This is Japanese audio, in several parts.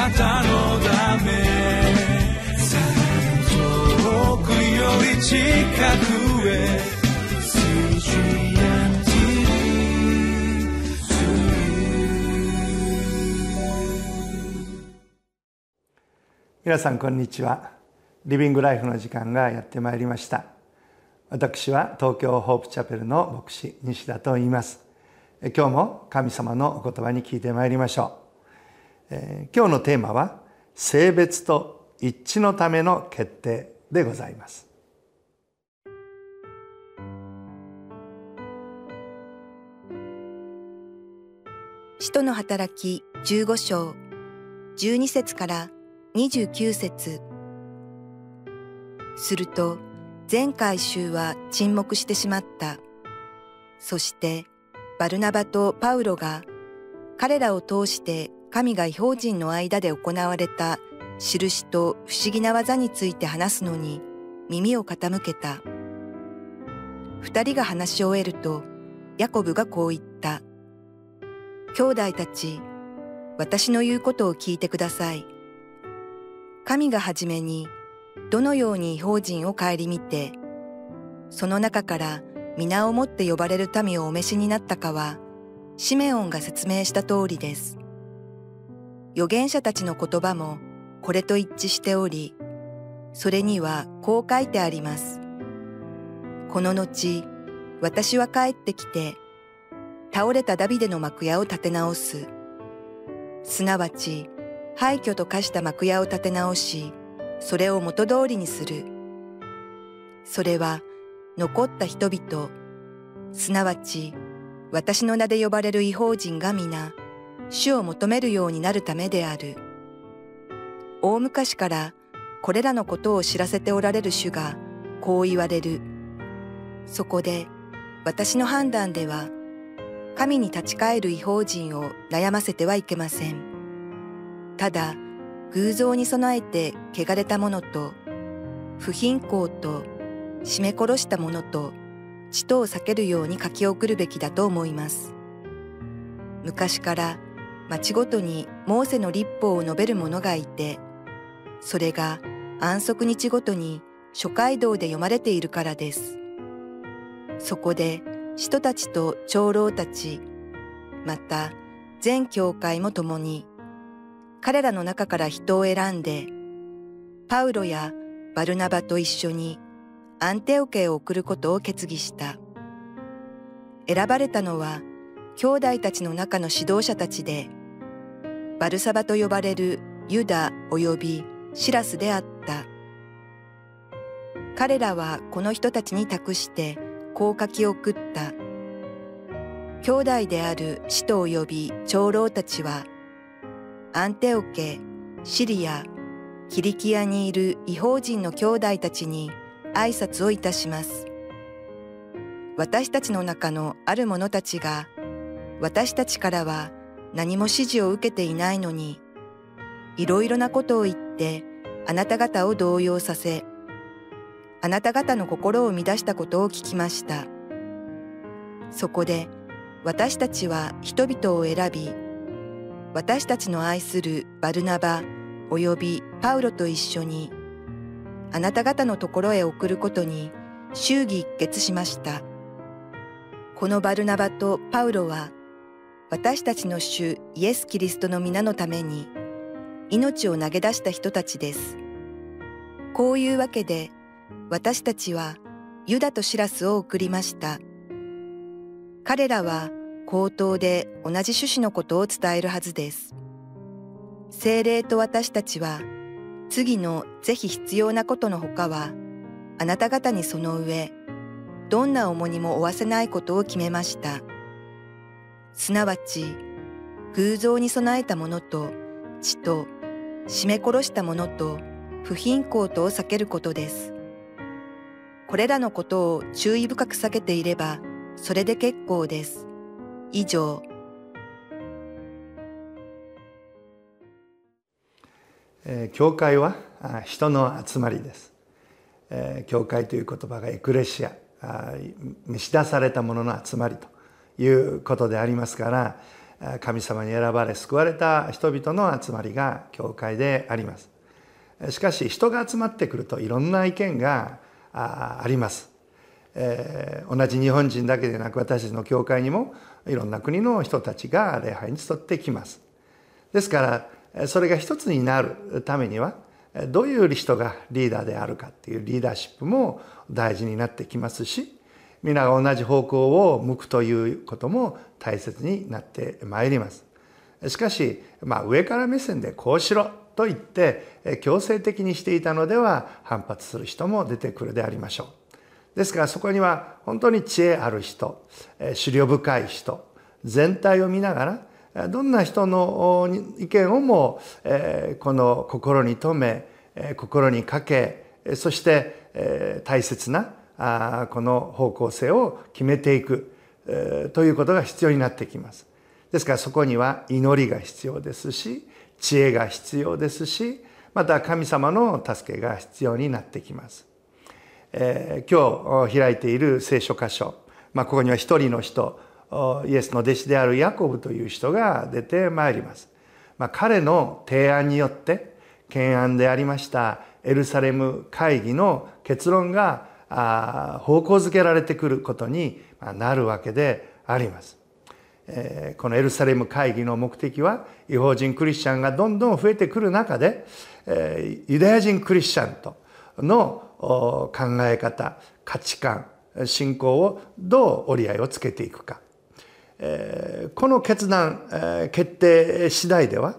なたのため遠くより近くへ皆さんこんにちは。リビングライフの時間がやってまいりました。私は東京ホープチャペルの牧師西田と言います。今日も神様のお言葉に聞いてまいりましょう、えー、今日のテーマは性別と一致のための決定でございます使徒の働き15章12節から29節すると全回収は沈黙してしまった。そしてバルナバとパウロが彼らを通して神が標人の間で行われた印と不思議な技について話すのに耳を傾けた。二人が話し終えるとヤコブがこう言った。兄弟たち、私の言うことを聞いてください。神がはじめにどのように法人を顧みて、その中から皆をもって呼ばれる民をお召しになったかは、シメオンが説明した通りです。預言者たちの言葉もこれと一致しており、それにはこう書いてあります。この後、私は帰ってきて、倒れたダビデの幕屋を建て直す。すなわち、廃墟と化した幕屋を建て直し、それを元通りにする。それは残った人々、すなわち私の名で呼ばれる違法人が皆、主を求めるようになるためである。大昔からこれらのことを知らせておられる主がこう言われる。そこで私の判断では神に立ち返る違法人を悩ませてはいけません。ただ偶像に備えて汚れた者と不貧困と絞め殺した者と血とを避けるように書き送るべきだと思います。昔から町ごとにモーセの立法を述べる者がいて、それが安息日ごとに諸街道で読まれているからです。そこで使徒たちと長老たち、また全教会も共に彼らの中から人を選んで、パウロやバルナバと一緒にアンテオケを送ることを決議した。選ばれたのは兄弟たちの中の指導者たちで、バルサバと呼ばれるユダ及びシラスであった。彼らはこの人たちに託してこう書き送った。兄弟である使徒及び長老たちはアンテオケ、シリア、キリキアにいる違法人の兄弟たちに挨拶をいたします。私たちの中のある者たちが、私たちからは何も指示を受けていないのに、いろいろなことを言ってあなた方を動揺させ、あなた方の心を乱したことを聞きました。そこで私たちは人々を選び、私たちの愛するバルナバ及びパウロと一緒にあなた方のところへ送ることに祝儀一決しました。このバルナバとパウロは私たちの主イエス・キリストの皆のために命を投げ出した人たちです。こういうわけで私たちはユダとシラスを送りました。彼らは口頭で同じ趣旨のことを伝えるはずです。精霊と私たちは次のぜひ必要なことのほかはあなた方にその上どんな重荷も負わせないことを決めました。すなわち偶像に備えたものと血と絞め殺したものと不貧困とを避けることです。これらのことを注意深く避けていればそれで結構です。以上教会は人の集まりです。教会という言葉がエクレシア、召し出されたものの集まりということでありますから、神様に選ばれ救われた人々の集まりが教会であります。しかし人が集まってくるといろんな意見があります、えー、同じ日本人だけでなく私たちの教会にもいろんな国の人たちが礼拝に集ってきます。ですからそれが一つになるためにはどういう人がリーダーであるかっていうリーダーシップも大事になってきますし皆が同じ方向を向くということも大切になってまいります。しかし、まあ、上から目線でこうしろと言って強制的にしていたのでは反発する人も出てくるでありましょう。ですからそこには本当に知恵ある人、思慮深い人、全体を見ながらどんな人の意見をもこの心に留め心にかけそして大切なこの方向性を決めていくということが必要になってきます。ですからそこには祈りが必要ですし知恵が必要ですしまた神様の助けが必要になってきます。えー、今日開いている聖書箇所、まあ、ここには一人の人イエスの弟子であるヤコブという人が出てまいります。まあ、彼の提案によって懸案でありましたエルサレム会議の結論があ方向づけられてくることになるわけであります。このエルサレム会議の目的は違法人クリスチャンがどんどん増えてくる中でユダヤ人クリスチャンとの考え方価値観信仰をどう折り合いをつけていくかこの決断決定次第では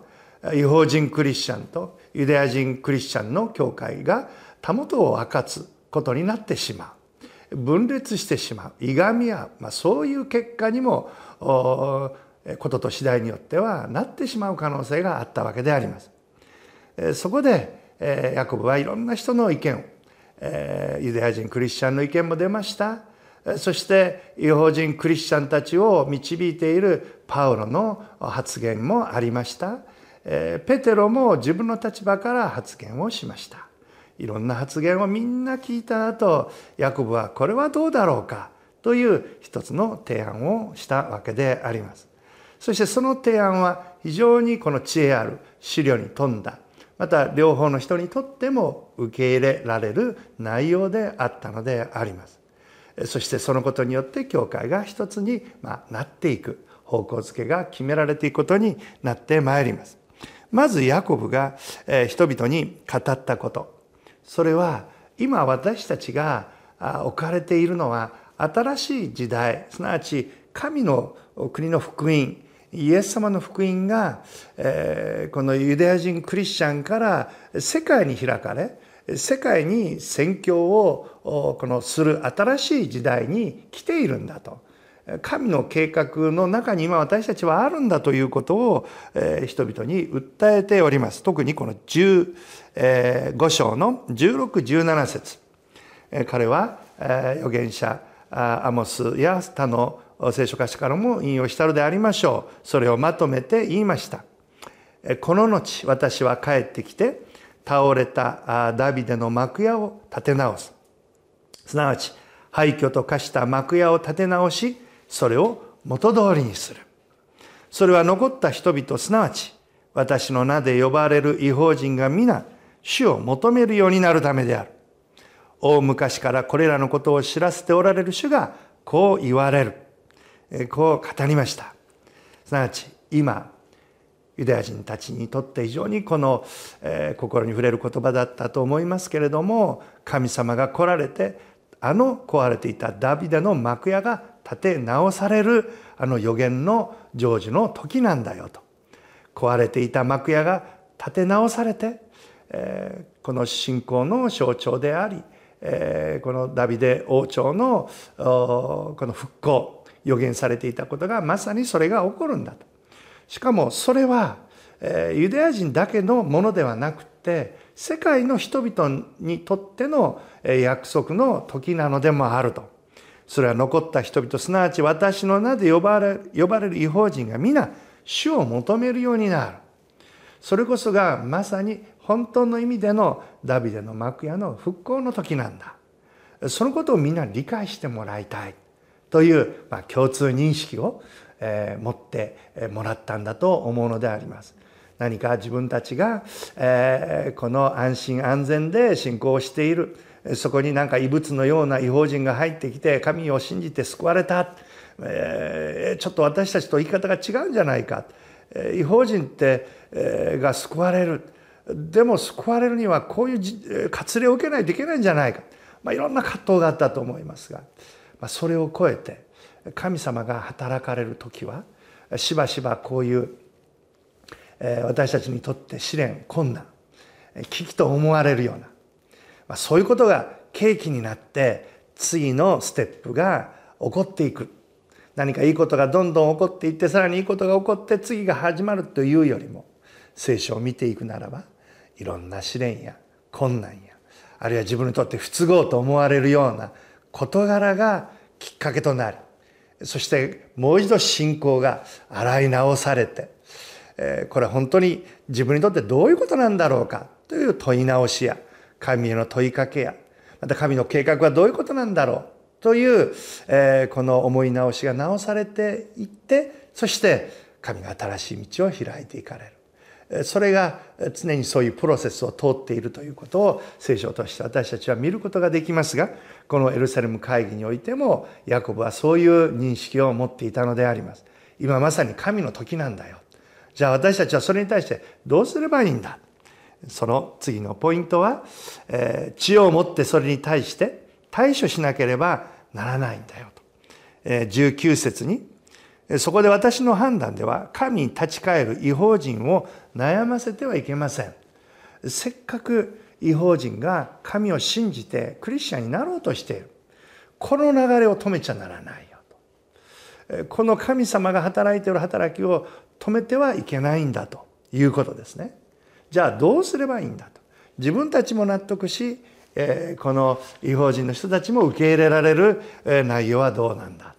違法人クリスチャンとユダヤ人クリスチャンの教会がたもとを分かつことになってしまう。分裂してしまう。いがみ合う、まあ、そういう結果にもことと次第によってはなってしまう可能性があったわけであります。そこでヤコブはいろんな人の意見をユダヤ人クリスチャンの意見も出ました。そして違法人クリスチャンたちを導いているパウロの発言もありました。ペテロも自分の立場から発言をしました。いろんな発言をみんな聞いた後ヤコブはこれはどうだろうかという一つの提案をしたわけであります。そしてその提案は非常にこの知恵ある資料に富んだまた両方の人にとっても受け入れられる内容であったのであります。そしてそのことによって教会が一つになっていく方向づけが決められていくことになってまいります。まずヤコブが人々に語ったことそれは今私たちが置かれているのは新しい時代すなわち神の国の福音イエス様の福音が、えこのユダヤ人クリスチャンから世界に開かれ世界に宣教をこのする新しい時代に来ているんだと。神の計画の中に今私たちはあるんだということを、え人々に訴えております。特にこの15章の1617節彼は預言者アモスや他の聖書歌詞からも引用したのでありましょう。それをまとめて言いました。この後私は帰ってきて倒れたダビデの幕屋を立て直す。すなわち廃墟と化した幕屋を立て直しそれを元通りにする。それは残った人々、すなわち、私の名で呼ばれる違法人が皆、主を求めるようになるためである。大昔からこれらのことを知らせておられる主が、こう言われる。こう語りました。すなわち、今、ユダヤ人たちにとって非常にこの、えー、心に触れる言葉だったと思いますけれども神様が来られてあの壊れていたダビデの幕屋が立て直されるあの予言の成就の時なんだよと。壊れていた幕屋が立て直されて、えー、この信仰の象徴であり、えー、このダビデ王朝のこの復興予言されていたことがまさにそれが起こるんだと。しかもそれは、えー、ユダヤ人だけのものではなくて世界の人々にとっての約束の時なのでもあると。それは残った人々すなわち私の名で呼ばれ呼ばれる違法人が皆主を求めるようになる。それこそがまさに本当の意味でのダビデの幕屋の復興の時なんだ。そのことをみんな理解してもらいたい。という、まあ、共通認識をえ持ってもらったんだと思うのであります。何か自分たちが、えこの安心安全で信仰をしている。そこになんか異物のような違法人が入ってきて神を信じて救われた、えちょっと私たちと生き方が違うんじゃないか。違法人って、えが救われる。でも救われるにはこういう割礼を受けないといけないんじゃないか、まあ、いろんな葛藤があったと思いますが、まあ、それを超えて神様が働かれる時はしばしばこういう私たちにとって試練困難危機と思われるような、まあ、そういうことが契機になって次のステップが起こっていく。何かいいことがどんどん起こっていってさらにいいことが起こって次が始まるというよりも聖書を見ていくならばいろんな試練や困難やあるいは自分にとって不都合と思われるような事柄がきっかけとなりそしてもう一度信仰が洗い直されてえこれは本当に自分にとってどういうことなんだろうかという問い直しや神への問いかけやまた神の計画はどういうことなんだろうというえ、この思い直しが直されていってそして神が新しい道を開いていかれる。それが常にそういうプロセスを通っているということを聖書として私たちは見ることができますがこのエルサレム会議においてもヤコブはそういう認識を持っていたのであります。今まさに神の時なんだよ。じゃあ私たちはそれに対してどうすればいいんだ？その次のポイントは、えー、知恵を持ってそれに対して対処しなければならないんだよと、えー、19節にそこで私の判断では神に立ち返る違法人を悩ませてはいけません。せっかく違法人が神を信じてクリスチャンになろうとしている。この流れを止めちゃならないよと。この神様が働いている働きを止めてはいけないんだということですね。じゃあどうすればいいんだと。自分たちも納得し、この違法人の人たちも受け入れられる内容はどうなんだ。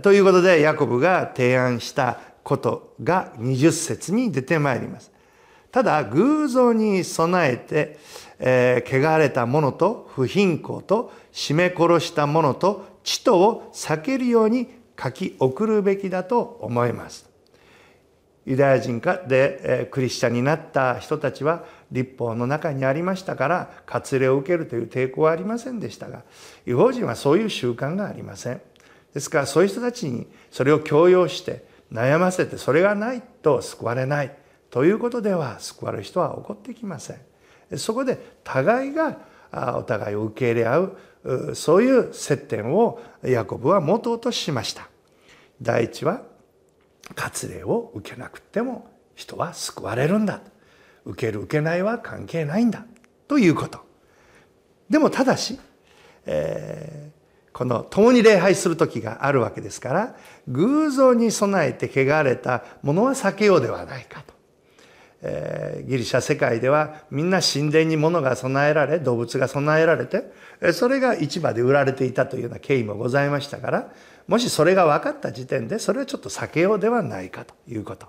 ということでヤコブが提案したことが20節に出てまいります。ただ偶像に備えて、えー、汚れた者と不貧困と締め殺した者と地とを避けるように書き送るべきだと思います。ユダヤ人でクリスチャンになった人たちは立法の中にありましたから割礼を受けるという抵抗はありませんでしたが違法人はそういう習慣がありません。ですからそういう人たちにそれを強要して悩ませてそれがないと救われないということでは救われる人は起こってきません。そこで互いがお互いを受け入れ合うそういう接点をヤコブは持とうとしました。第一は割礼を受けなくても人は救われるんだ。受ける受けないは関係ないんだということ。でもただし、えこの共に礼拝する時があるわけですから偶像に備えて汚れたものは避けようではないかと、えー、ギリシャ世界ではみんな神殿に物が備えられ動物が備えられてそれが市場で売られていたというような経緯もございましたからもしそれが分かった時点でそれはちょっと避けようではないかということ。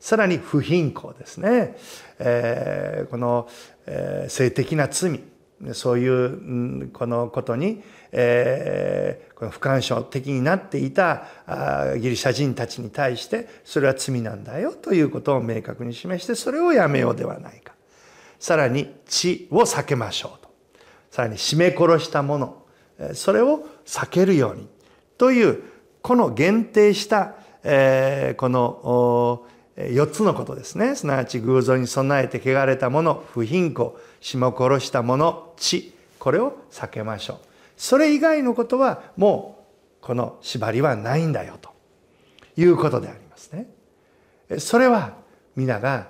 さらに不貧困ですね、えー、この、えー、性的な罪そういうこのことに、えー、この不干渉的になっていたあギリシャ人たちに対してそれは罪なんだよということを明確に示してそれをやめようではないか。さらに血を避けましょうと。さらに締め殺したものそれを避けるように。というこの限定した、えー、この4つのことですね。すなわち偶像に備えて汚れたもの、不貧困、霜殺したもの、血。これを避けましょう。それ以外のことはもうこの縛りはないんだよということでありますね。それは皆が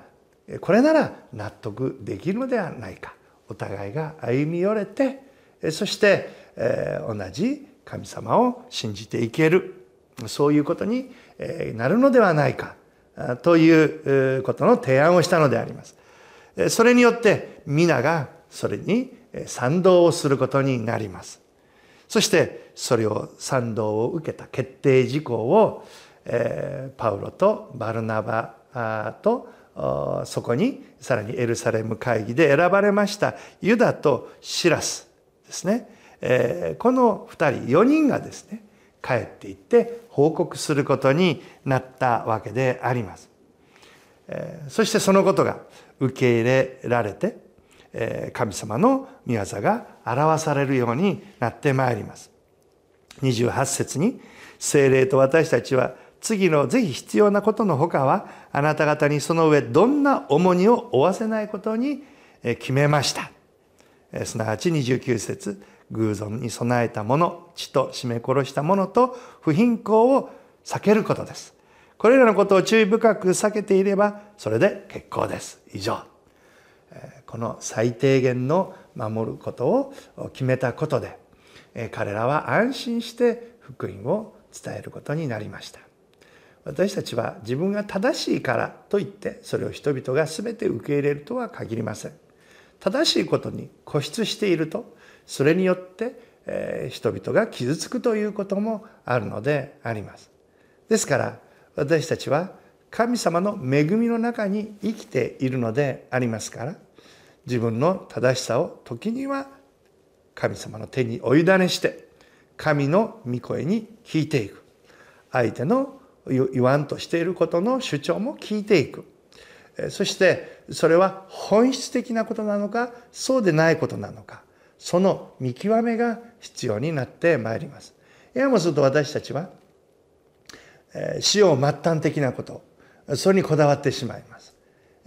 これなら納得できるのではないか。お互いが歩み寄れて、そしてえ同じ神様を信じていける。そういうことになるのではないか。ということの提案をしたのであります。それによって皆がそれに賛同をすることになります。そしてそれを賛同を受けた決定事項をパウロとバルナバとそこにさらにエルサレム会議で選ばれましたユダとシラスですね。この2人4人がですね帰っていって報告することになったわけであります。そしてそのことが受け入れられて神様の御業が表されるようになってまいります。28節に精霊と私たちは次のぜひ必要なことのほかはあなた方にその上どんな重荷を負わせないことに決めました。すなわち29節偶像に備えたもの、血と締め殺したものと不貧困を避けることです。これらのことを注意深く避けていれば、それで結構です。以上。この最低限の守ることを決めたことで、彼らは安心して福音を伝えることになりました。私たちは自分が正しいからといってそれを人々が全て受け入れるとは限りません。正しいことに固執しているとそれによって、え人々が傷つくということもあるのであります。ですから私たちは神様の恵みの中に生きているのでありますから自分の正しさを時には神様の手にお委ねして神の御声に聞いていく。相手の言わんとしていることの主張も聞いていく。そしてそれは本質的なことなのかそうでないことなのか。その見極めが必要になってまいります。いやもすると私たちは死を末端的なことそれにこだわってしまいます。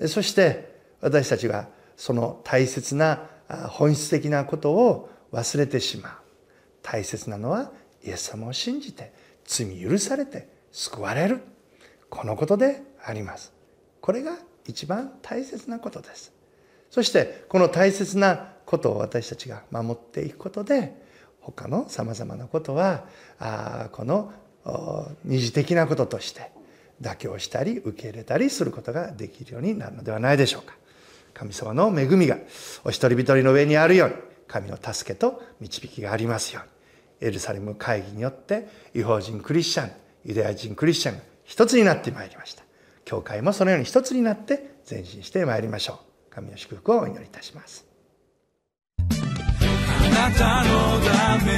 そして私たちがその大切な本質的なことを忘れてしまう。大切なのはイエス様を信じて罪許されて救われる。このことであります。これが一番大切なことです。そしてこの大切なことを私たちが守っていくことで他のさまざまなことはあこの二次的なこととして妥協したり受け入れたりすることができるようになるのではないでしょうか。神様の恵みがお一人一人の上にあるように神の助けと導きがありますように。エルサレム会議によって違法人クリスチャンユダヤ人クリスチャンが一つになってまいりました。教会もそのように一つになって前進してまいりましょう。神の祝福をお祈りいたします。なたのため。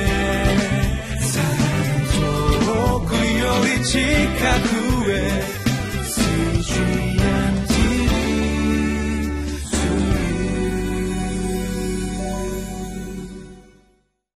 遠くより近くへ。